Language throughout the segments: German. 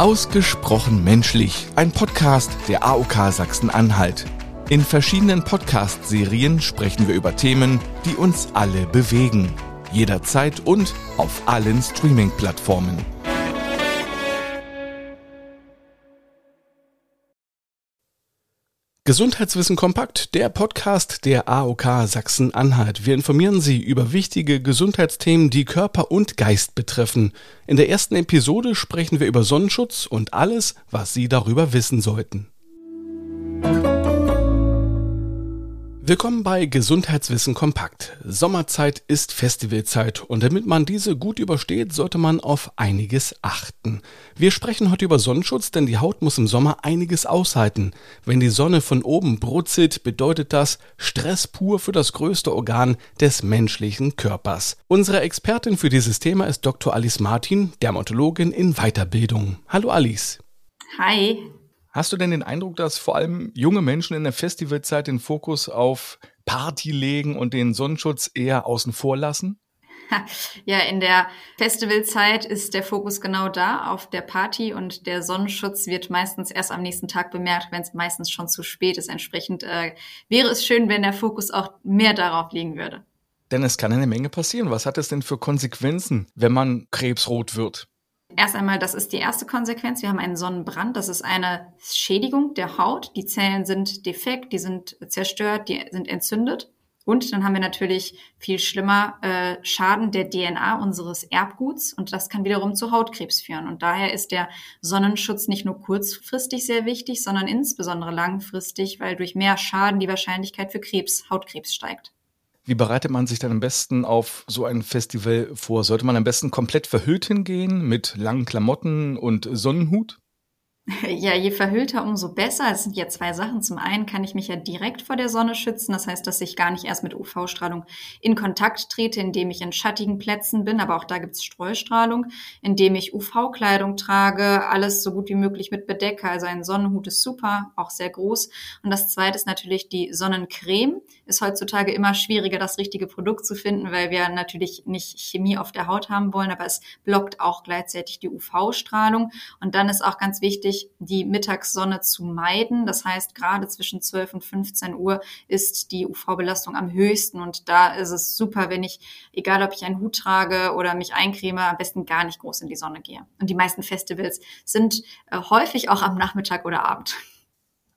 Ausgesprochen menschlich, ein Podcast der AOK Sachsen-Anhalt. In verschiedenen Podcast-Serien sprechen wir über Themen, die uns alle bewegen. Jederzeit und auf allen Streaming-Plattformen. Gesundheitswissen kompakt, der Podcast der AOK Sachsen-Anhalt. Wir informieren Sie über wichtige Gesundheitsthemen, die Körper und Geist betreffen. In der ersten Episode sprechen wir über Sonnenschutz und alles, was Sie darüber wissen sollten. Willkommen bei Gesundheitswissen kompakt. Sommerzeit ist Festivalzeit und damit man diese gut übersteht, sollte man auf einiges achten. Wir sprechen heute über Sonnenschutz, denn die Haut muss im Sommer einiges aushalten. Wenn die Sonne von oben brutzelt, bedeutet das Stress pur für das größte Organ des menschlichen Körpers. Unsere Expertin für dieses Thema ist Dr. Alice Martin, Dermatologin in Weiterbildung. Hallo Alice. Hi. Hast du denn den Eindruck, dass vor allem junge Menschen in der Festivalzeit den Fokus auf Party legen und den Sonnenschutz eher außen vor lassen? Ja, in der Festivalzeit ist der Fokus genau da auf der Party und der Sonnenschutz wird meistens erst am nächsten Tag bemerkt, wenn es meistens schon zu spät ist. Entsprechend äh, wäre es schön, wenn der Fokus auch mehr darauf liegen würde. Denn es kann eine Menge passieren. Was hat es denn für Konsequenzen, wenn man krebsrot wird? Erst einmal, das ist die erste Konsequenz. Wir haben einen Sonnenbrand. Das ist eine Schädigung der Haut. Die Zellen sind defekt, die sind zerstört, die sind entzündet. Und dann haben wir natürlich viel schlimmer äh, Schaden der DNA unseres Erbguts und das kann wiederum zu Hautkrebs führen. Und daher ist der Sonnenschutz nicht nur kurzfristig sehr wichtig, sondern insbesondere langfristig, weil durch mehr Schaden die Wahrscheinlichkeit für Krebs, Hautkrebs steigt. Wie bereitet man sich dann am besten auf so ein Festival vor? Sollte man am besten komplett verhüllt hingehen mit langen Klamotten und Sonnenhut? Ja, je verhüllter, umso besser. Es sind ja zwei Sachen. Zum einen kann ich mich ja direkt vor der Sonne schützen. Das heißt, dass ich gar nicht erst mit UV-Strahlung in Kontakt trete, indem ich in schattigen Plätzen bin. Aber auch da gibt es Streustrahlung, indem ich UV-Kleidung trage, alles so gut wie möglich mit bedecke. Also ein Sonnenhut ist super, auch sehr groß. Und das zweite ist natürlich die Sonnencreme. Ist heutzutage immer schwieriger, das richtige Produkt zu finden, weil wir natürlich nicht Chemie auf der Haut haben wollen, aber es blockt auch gleichzeitig die UV-Strahlung. Und dann ist auch ganz wichtig, die Mittagssonne zu meiden. Das heißt, gerade zwischen 12 und 15 Uhr ist die UV-Belastung am höchsten und da ist es super, wenn ich, egal ob ich einen Hut trage oder mich eincreme, am besten gar nicht groß in die Sonne gehe. Und die meisten Festivals sind äh, häufig auch am Nachmittag oder Abend.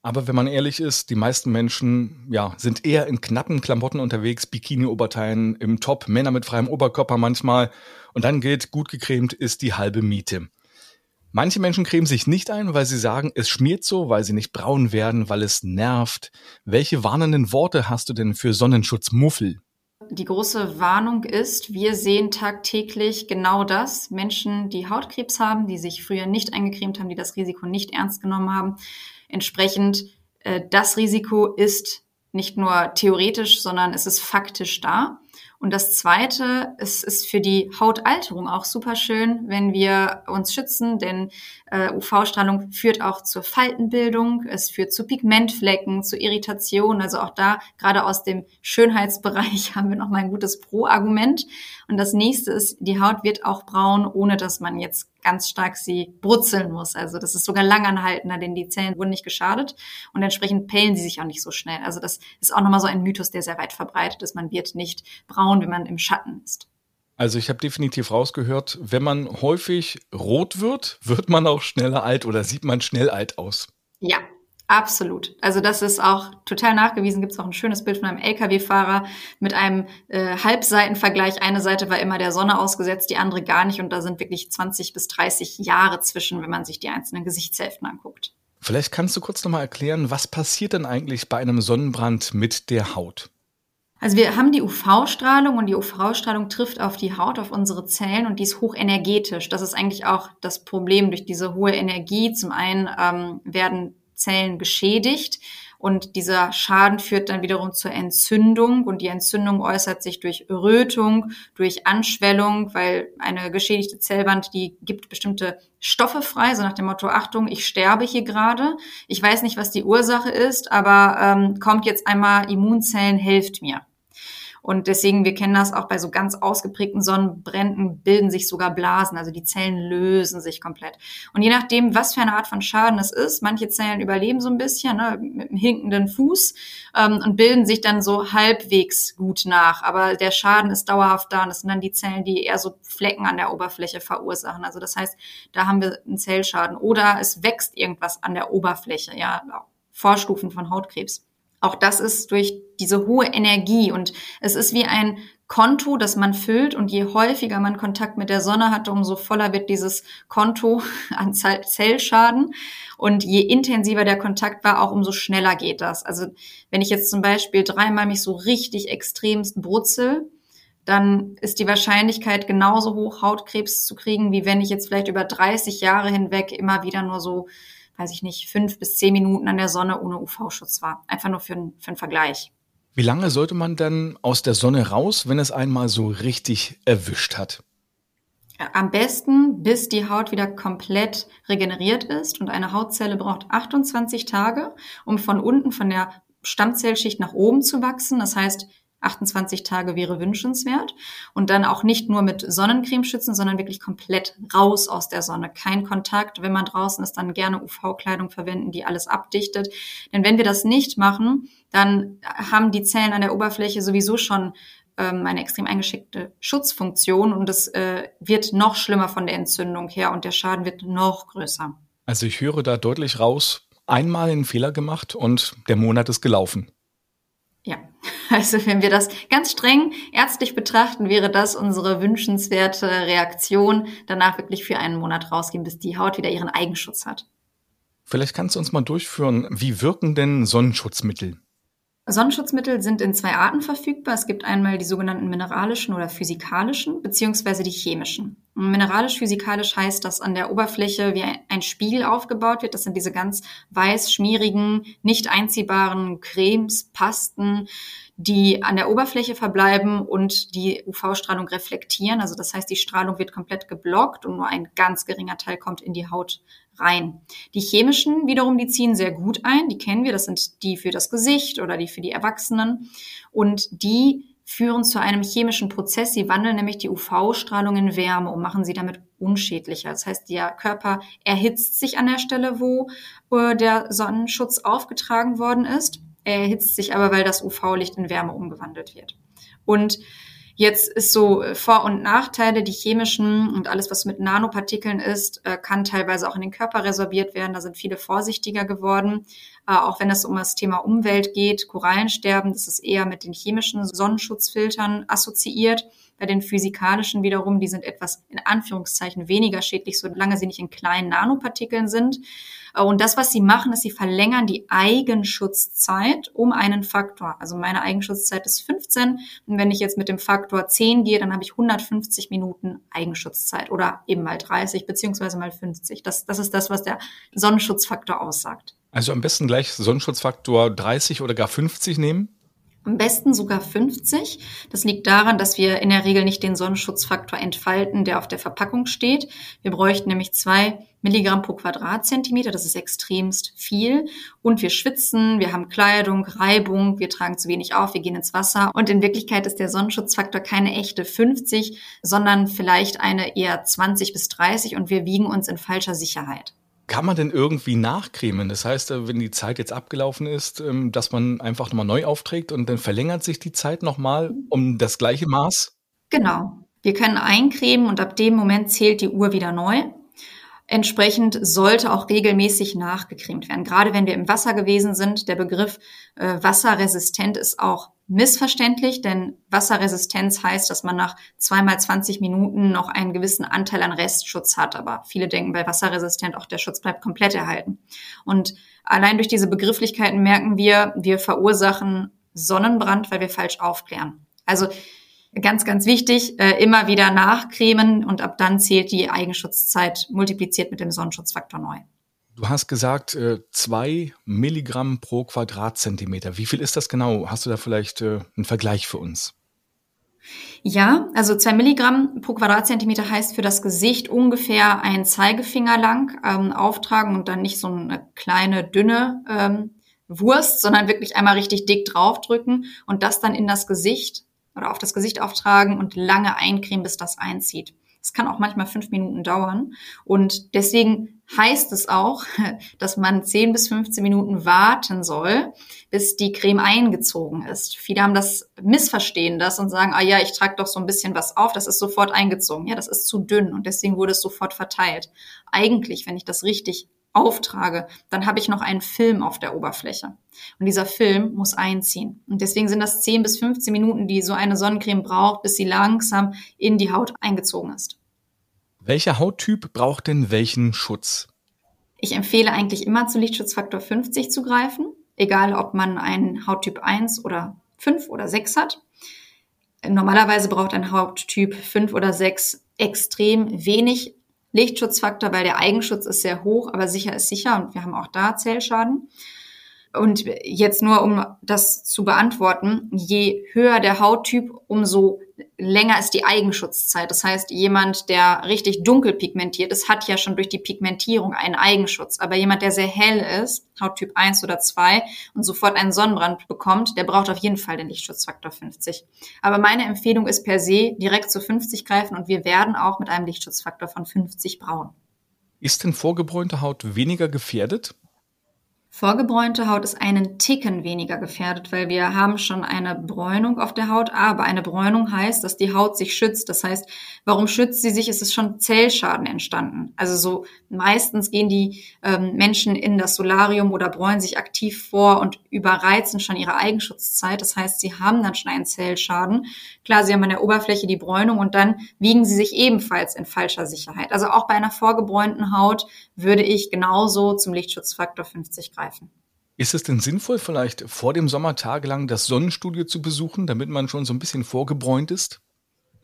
Aber wenn man ehrlich ist, die meisten Menschen ja, sind eher in knappen Klamotten unterwegs, Bikini-Oberteilen im Top, Männer mit freiem Oberkörper manchmal. Und dann gilt, gut gecremt ist die halbe Miete. Manche Menschen cremen sich nicht ein, weil sie sagen, es schmiert so, weil sie nicht braun werden, weil es nervt. Welche warnenden Worte hast du denn für Sonnenschutzmuffel? Die große Warnung ist, wir sehen tagtäglich genau das. Menschen, die Hautkrebs haben, die sich früher nicht eingecremt haben, die das Risiko nicht ernst genommen haben. Entsprechend, äh, das Risiko ist nicht nur theoretisch, sondern es ist faktisch da. Und das Zweite, es ist für die Hautalterung auch super schön, wenn wir uns schützen, denn äh, UV-Strahlung führt auch zur Faltenbildung, es führt zu Pigmentflecken, zu Irritation. Also auch da, gerade aus dem Schönheitsbereich, haben wir nochmal ein gutes Pro-Argument. Und das nächste ist, die Haut wird auch braun, ohne dass man jetzt ganz stark sie brutzeln muss. Also das ist sogar langanhaltender, denn die Zellen wurden nicht geschadet und entsprechend pellen sie sich auch nicht so schnell. Also das ist auch nochmal so ein Mythos, der sehr weit verbreitet ist. Man wird nicht braun, wenn man im Schatten ist. Also ich habe definitiv rausgehört, wenn man häufig rot wird, wird man auch schneller alt oder sieht man schnell alt aus. Ja, Absolut. Also das ist auch total nachgewiesen. Gibt es auch ein schönes Bild von einem Lkw-Fahrer mit einem äh, Halbseitenvergleich. Eine Seite war immer der Sonne ausgesetzt, die andere gar nicht. Und da sind wirklich 20 bis 30 Jahre zwischen, wenn man sich die einzelnen Gesichtshälften anguckt. Vielleicht kannst du kurz nochmal erklären, was passiert denn eigentlich bei einem Sonnenbrand mit der Haut? Also wir haben die UV-Strahlung und die UV-Strahlung trifft auf die Haut, auf unsere Zellen und die ist hochenergetisch. Das ist eigentlich auch das Problem durch diese hohe Energie. Zum einen ähm, werden Zellen geschädigt. Und dieser Schaden führt dann wiederum zur Entzündung und die Entzündung äußert sich durch Rötung, durch Anschwellung, weil eine geschädigte Zellwand, die gibt bestimmte Stoffe frei, so nach dem Motto, Achtung, ich sterbe hier gerade. Ich weiß nicht, was die Ursache ist, aber ähm, kommt jetzt einmal Immunzellen, helft mir. Und deswegen, wir kennen das auch bei so ganz ausgeprägten Sonnenbränden, bilden sich sogar Blasen. Also die Zellen lösen sich komplett. Und je nachdem, was für eine Art von Schaden es ist, manche Zellen überleben so ein bisschen ne, mit einem hinkenden Fuß ähm, und bilden sich dann so halbwegs gut nach. Aber der Schaden ist dauerhaft da und das sind dann die Zellen, die eher so Flecken an der Oberfläche verursachen. Also das heißt, da haben wir einen Zellschaden. Oder es wächst irgendwas an der Oberfläche, ja, Vorstufen von Hautkrebs. Auch das ist durch diese hohe Energie. Und es ist wie ein Konto, das man füllt. Und je häufiger man Kontakt mit der Sonne hatte, umso voller wird dieses Konto an Zellschaden. Und je intensiver der Kontakt war, auch umso schneller geht das. Also wenn ich jetzt zum Beispiel dreimal mich so richtig extremst brutzel, dann ist die Wahrscheinlichkeit genauso hoch, Hautkrebs zu kriegen, wie wenn ich jetzt vielleicht über 30 Jahre hinweg immer wieder nur so weiß ich nicht, fünf bis zehn Minuten an der Sonne ohne UV-Schutz war. Einfach nur für, für einen Vergleich. Wie lange sollte man dann aus der Sonne raus, wenn es einmal so richtig erwischt hat? Am besten, bis die Haut wieder komplett regeneriert ist. Und eine Hautzelle braucht 28 Tage, um von unten, von der Stammzellschicht nach oben zu wachsen. Das heißt, 28 Tage wäre wünschenswert. Und dann auch nicht nur mit Sonnencreme schützen, sondern wirklich komplett raus aus der Sonne. Kein Kontakt. Wenn man draußen ist, dann gerne UV-Kleidung verwenden, die alles abdichtet. Denn wenn wir das nicht machen, dann haben die Zellen an der Oberfläche sowieso schon ähm, eine extrem eingeschickte Schutzfunktion und es äh, wird noch schlimmer von der Entzündung her und der Schaden wird noch größer. Also ich höre da deutlich raus, einmal einen Fehler gemacht und der Monat ist gelaufen. Ja, also wenn wir das ganz streng ärztlich betrachten, wäre das unsere wünschenswerte Reaktion, danach wirklich für einen Monat rausgehen, bis die Haut wieder ihren Eigenschutz hat. Vielleicht kannst du uns mal durchführen, wie wirken denn Sonnenschutzmittel? Sonnenschutzmittel sind in zwei Arten verfügbar. Es gibt einmal die sogenannten mineralischen oder physikalischen beziehungsweise die chemischen. Mineralisch-physikalisch heißt, dass an der Oberfläche wie ein Spiegel aufgebaut wird. Das sind diese ganz weiß, schmierigen, nicht einziehbaren Cremes, Pasten, die an der Oberfläche verbleiben und die UV-Strahlung reflektieren. Also das heißt, die Strahlung wird komplett geblockt und nur ein ganz geringer Teil kommt in die Haut rein. Die chemischen wiederum, die ziehen sehr gut ein. Die kennen wir. Das sind die für das Gesicht oder die für die Erwachsenen. Und die führen zu einem chemischen Prozess. Sie wandeln nämlich die UV-Strahlung in Wärme und machen sie damit unschädlicher. Das heißt, der Körper erhitzt sich an der Stelle, wo äh, der Sonnenschutz aufgetragen worden ist. Er erhitzt sich aber, weil das UV-Licht in Wärme umgewandelt wird. Und Jetzt ist so äh, Vor- und Nachteile, die chemischen und alles, was mit Nanopartikeln ist, äh, kann teilweise auch in den Körper resorbiert werden. Da sind viele vorsichtiger geworden. Äh, auch wenn es um das Thema Umwelt geht, Korallensterben, das ist eher mit den chemischen Sonnenschutzfiltern assoziiert. Bei den physikalischen wiederum, die sind etwas in Anführungszeichen weniger schädlich, solange sie nicht in kleinen Nanopartikeln sind. Und das, was sie machen, ist, sie verlängern die Eigenschutzzeit um einen Faktor. Also meine Eigenschutzzeit ist 15. Und wenn ich jetzt mit dem Faktor 10 gehe, dann habe ich 150 Minuten Eigenschutzzeit oder eben mal 30 beziehungsweise mal 50. Das, das ist das, was der Sonnenschutzfaktor aussagt. Also am besten gleich Sonnenschutzfaktor 30 oder gar 50 nehmen? Am besten sogar 50. Das liegt daran, dass wir in der Regel nicht den Sonnenschutzfaktor entfalten, der auf der Verpackung steht. Wir bräuchten nämlich zwei Milligramm pro Quadratzentimeter. Das ist extremst viel. Und wir schwitzen, wir haben Kleidung, Reibung, wir tragen zu wenig auf, wir gehen ins Wasser. Und in Wirklichkeit ist der Sonnenschutzfaktor keine echte 50, sondern vielleicht eine eher 20 bis 30 und wir wiegen uns in falscher Sicherheit. Kann man denn irgendwie nachcremen? Das heißt, äh, wenn die Zeit jetzt abgelaufen ist, ähm, dass man einfach nochmal neu aufträgt und dann verlängert sich die Zeit nochmal um das gleiche Maß? Genau. Wir können eincremen und ab dem Moment zählt die Uhr wieder neu. Entsprechend sollte auch regelmäßig nachgecremt werden. Gerade wenn wir im Wasser gewesen sind, der Begriff äh, wasserresistent ist auch missverständlich, denn Wasserresistenz heißt, dass man nach zweimal 20 Minuten noch einen gewissen Anteil an Restschutz hat. Aber viele denken bei wasserresistent auch der Schutz bleibt komplett erhalten. Und allein durch diese Begrifflichkeiten merken wir, wir verursachen Sonnenbrand, weil wir falsch aufklären. Also Ganz, ganz wichtig, äh, immer wieder nachcremen und ab dann zählt die Eigenschutzzeit multipliziert mit dem Sonnenschutzfaktor neu. Du hast gesagt, äh, zwei Milligramm pro Quadratzentimeter. Wie viel ist das genau? Hast du da vielleicht äh, einen Vergleich für uns? Ja, also zwei Milligramm pro Quadratzentimeter heißt für das Gesicht ungefähr ein Zeigefinger lang ähm, auftragen und dann nicht so eine kleine, dünne ähm, Wurst, sondern wirklich einmal richtig dick draufdrücken und das dann in das Gesicht oder auf das Gesicht auftragen und lange eincremen, bis das einzieht. Es kann auch manchmal fünf Minuten dauern. Und deswegen heißt es auch, dass man 10 bis 15 Minuten warten soll, bis die Creme eingezogen ist. Viele haben das, missverstehen das und sagen, ah ja, ich trage doch so ein bisschen was auf, das ist sofort eingezogen. Ja, das ist zu dünn und deswegen wurde es sofort verteilt. Eigentlich, wenn ich das richtig auftrage, dann habe ich noch einen Film auf der Oberfläche. Und dieser Film muss einziehen. Und deswegen sind das 10 bis 15 Minuten, die so eine Sonnencreme braucht, bis sie langsam in die Haut eingezogen ist. Welcher Hauttyp braucht denn welchen Schutz? Ich empfehle eigentlich immer zu Lichtschutzfaktor 50 zu greifen, egal ob man einen Hauttyp 1 oder 5 oder 6 hat. Normalerweise braucht ein Hauttyp 5 oder 6 extrem wenig Lichtschutzfaktor, weil der Eigenschutz ist sehr hoch, aber sicher ist sicher und wir haben auch da Zellschaden. Und jetzt nur, um das zu beantworten, je höher der Hauttyp, umso länger ist die Eigenschutzzeit. Das heißt, jemand, der richtig dunkel pigmentiert ist, hat ja schon durch die Pigmentierung einen Eigenschutz. Aber jemand, der sehr hell ist, Hauttyp 1 oder 2 und sofort einen Sonnenbrand bekommt, der braucht auf jeden Fall den Lichtschutzfaktor 50. Aber meine Empfehlung ist per se direkt zu 50 greifen und wir werden auch mit einem Lichtschutzfaktor von 50 braun. Ist denn vorgebräunte Haut weniger gefährdet? Vorgebräunte Haut ist einen Ticken weniger gefährdet, weil wir haben schon eine Bräunung auf der Haut. Aber eine Bräunung heißt, dass die Haut sich schützt. Das heißt, warum schützt sie sich? Es ist schon Zellschaden entstanden. Also so meistens gehen die ähm, Menschen in das Solarium oder bräunen sich aktiv vor und überreizen schon ihre Eigenschutzzeit. Das heißt, sie haben dann schon einen Zellschaden. Klar, sie haben an der Oberfläche die Bräunung und dann wiegen sie sich ebenfalls in falscher Sicherheit. Also auch bei einer vorgebräunten Haut würde ich genauso zum Lichtschutzfaktor 50 greifen greifen. Ist es denn sinnvoll, vielleicht vor dem Sommer tagelang das Sonnenstudio zu besuchen, damit man schon so ein bisschen vorgebräunt ist?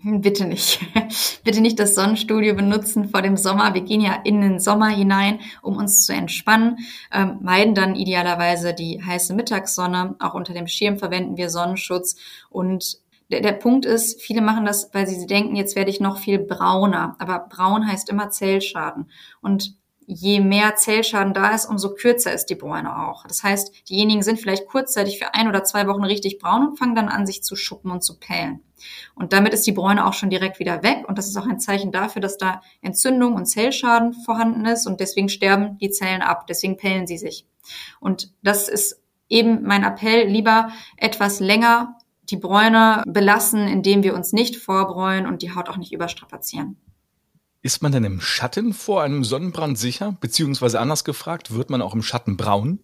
Hm, bitte nicht. Bitte nicht das Sonnenstudio benutzen vor dem Sommer. Wir gehen ja in den Sommer hinein, um uns zu entspannen. Ähm, meiden dann idealerweise die heiße Mittagssonne. Auch unter dem Schirm verwenden wir Sonnenschutz. Und der, der Punkt ist, viele machen das, weil sie denken, jetzt werde ich noch viel brauner. Aber braun heißt immer Zellschaden. Und je mehr Zellschaden da ist, umso kürzer ist die Bräune auch. Das heißt, diejenigen sind vielleicht kurzzeitig für ein oder zwei Wochen richtig braun und fangen dann an, sich zu schuppen und zu pellen. Und damit ist die Bräune auch schon direkt wieder weg. Und das ist auch ein Zeichen dafür, dass da Entzündung und Zellschaden vorhanden ist. Und deswegen sterben die Zellen ab. Deswegen pellen sie sich. Und das ist eben mein Appell, lieber etwas länger die Bräune belassen, indem wir uns nicht vorbräuen und die Haut auch nicht überstrapazieren. Ist man denn im Schatten vor einem Sonnenbrand sicher? Beziehungsweise anders gefragt, wird man auch im Schatten braun?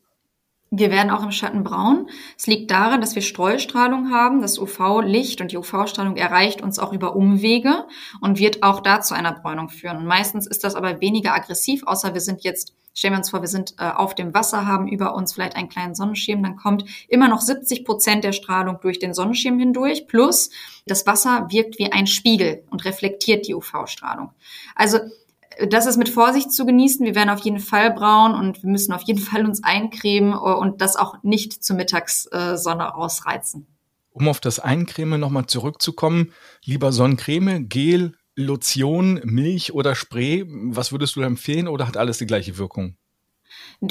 Wir werden auch im Schatten braun. Es liegt daran, dass wir Streustrahlung haben. Das UV-Licht und die UV-Strahlung erreicht uns auch über Umwege und wird auch da zu einer Bräunung führen. Meistens ist das aber weniger aggressiv, außer wir sind jetzt Stellen wir uns vor, wir sind äh, auf dem Wasser, haben über uns vielleicht einen kleinen Sonnenschirm, dann kommt immer noch 70 Prozent der Strahlung durch den Sonnenschirm hindurch, plus das Wasser wirkt wie ein Spiegel und reflektiert die UV-Strahlung. Also äh, das ist mit Vorsicht zu genießen. Wir werden auf jeden Fall braun und wir müssen auf jeden Fall uns eincremen äh, und das auch nicht zur Mittagssonne ausreizen. Um auf das Eincremen nochmal zurückzukommen, lieber Sonnencreme, Gel, Lotion, Milch oder Spray, was würdest du empfehlen oder hat alles die gleiche Wirkung?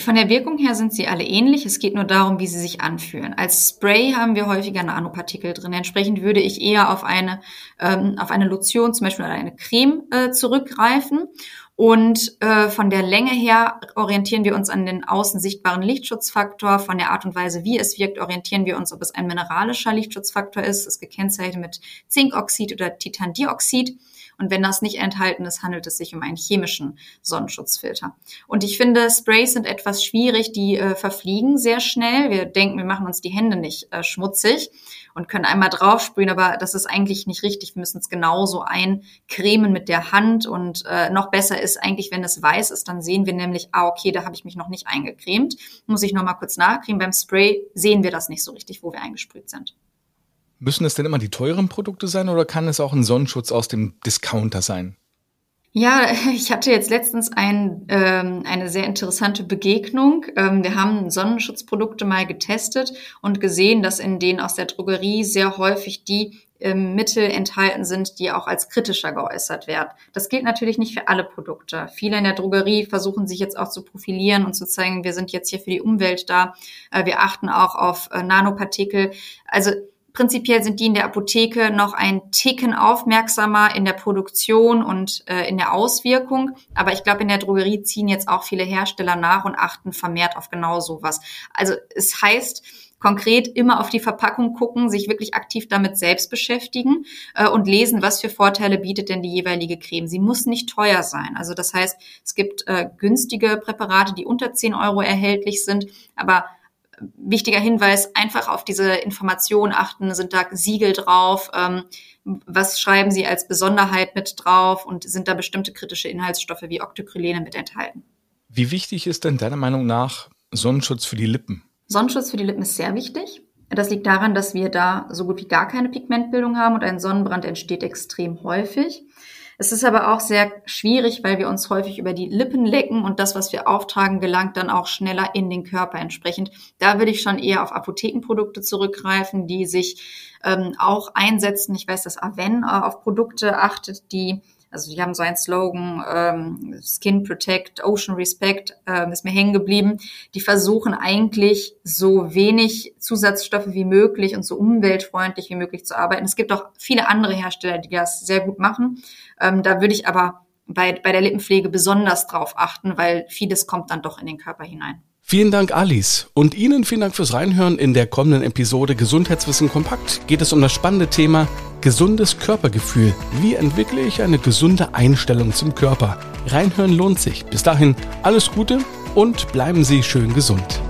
Von der Wirkung her sind sie alle ähnlich. Es geht nur darum, wie sie sich anfühlen. Als Spray haben wir häufiger Nanopartikel drin. Entsprechend würde ich eher auf eine, ähm, auf eine Lotion, zum Beispiel oder eine Creme äh, zurückgreifen. Und äh, von der Länge her orientieren wir uns an den außen sichtbaren Lichtschutzfaktor. Von der Art und Weise, wie es wirkt, orientieren wir uns, ob es ein mineralischer Lichtschutzfaktor ist. Ist gekennzeichnet mit Zinkoxid oder Titandioxid. Und wenn das nicht enthalten ist, handelt es sich um einen chemischen Sonnenschutzfilter. Und ich finde, Sprays sind etwas schwierig, die äh, verfliegen sehr schnell. Wir denken, wir machen uns die Hände nicht äh, schmutzig und können einmal draufsprühen, aber das ist eigentlich nicht richtig. Wir müssen es genauso eincremen mit der Hand und äh, noch besser ist eigentlich, wenn es weiß ist, dann sehen wir nämlich, ah, okay, da habe ich mich noch nicht eingecremt. Muss ich noch mal kurz nachcremen. Beim Spray sehen wir das nicht so richtig, wo wir eingesprüht sind. Müssen es denn immer die teuren Produkte sein oder kann es auch ein Sonnenschutz aus dem Discounter sein? Ja, ich hatte jetzt letztens ein, ähm, eine sehr interessante Begegnung. Ähm, wir haben Sonnenschutzprodukte mal getestet und gesehen, dass in denen aus der Drogerie sehr häufig die ähm, Mittel enthalten sind, die auch als kritischer geäußert werden. Das gilt natürlich nicht für alle Produkte. Viele in der Drogerie versuchen sich jetzt auch zu profilieren und zu zeigen, wir sind jetzt hier für die Umwelt da. Äh, wir achten auch auf äh, Nanopartikel. Also Prinzipiell sind die in der Apotheke noch ein Ticken aufmerksamer in der Produktion und äh, in der Auswirkung. Aber ich glaube, in der Drogerie ziehen jetzt auch viele Hersteller nach und achten vermehrt auf genau sowas. Also es heißt, konkret immer auf die Verpackung gucken, sich wirklich aktiv damit selbst beschäftigen äh, und lesen, was für Vorteile bietet denn die jeweilige Creme. Sie muss nicht teuer sein. Also das heißt, es gibt äh, günstige Präparate, die unter 10 Euro erhältlich sind, aber wichtiger Hinweis, einfach auf diese Information achten, sind da Siegel drauf, ähm, was schreiben Sie als Besonderheit mit drauf und sind da bestimmte kritische Inhaltsstoffe wie Octocrylene mit enthalten. Wie wichtig ist denn deiner Meinung nach Sonnenschutz für die Lippen? Sonnenschutz für die Lippen ist sehr wichtig. Das liegt daran, dass wir da so gut wie gar keine Pigmentbildung haben und ein Sonnenbrand entsteht extrem häufig. Es ist aber auch sehr schwierig, weil wir uns häufig über die Lippen lecken und das, was wir auftragen, gelangt dann auch schneller in den Körper entsprechend. Da würde ich schon eher auf Apothekenprodukte zurückgreifen, die sich ähm, auch einsetzen. Ich weiß, dass Aven äh, auf Produkte achtet, die also die haben so einen Slogan, ähm, Skin Protect, Ocean Respect, ähm, ist mir hängen geblieben. Die versuchen eigentlich so wenig Zusatzstoffe wie möglich und so umweltfreundlich wie möglich zu arbeiten. Es gibt auch viele andere Hersteller, die das sehr gut machen. Ähm, da würde ich aber bei, bei der Lippenpflege besonders drauf achten, weil vieles kommt dann doch in den Körper hinein. Vielen Dank, Alice. Und Ihnen vielen Dank fürs Reinhören. In der kommenden Episode Gesundheitswissen kompakt geht es um das spannende Thema gesundes Körpergefühl. Wie entwickle ich eine gesunde Einstellung zum Körper? Reinhören lohnt sich. Bis dahin alles Gute und bleiben Sie schön gesund.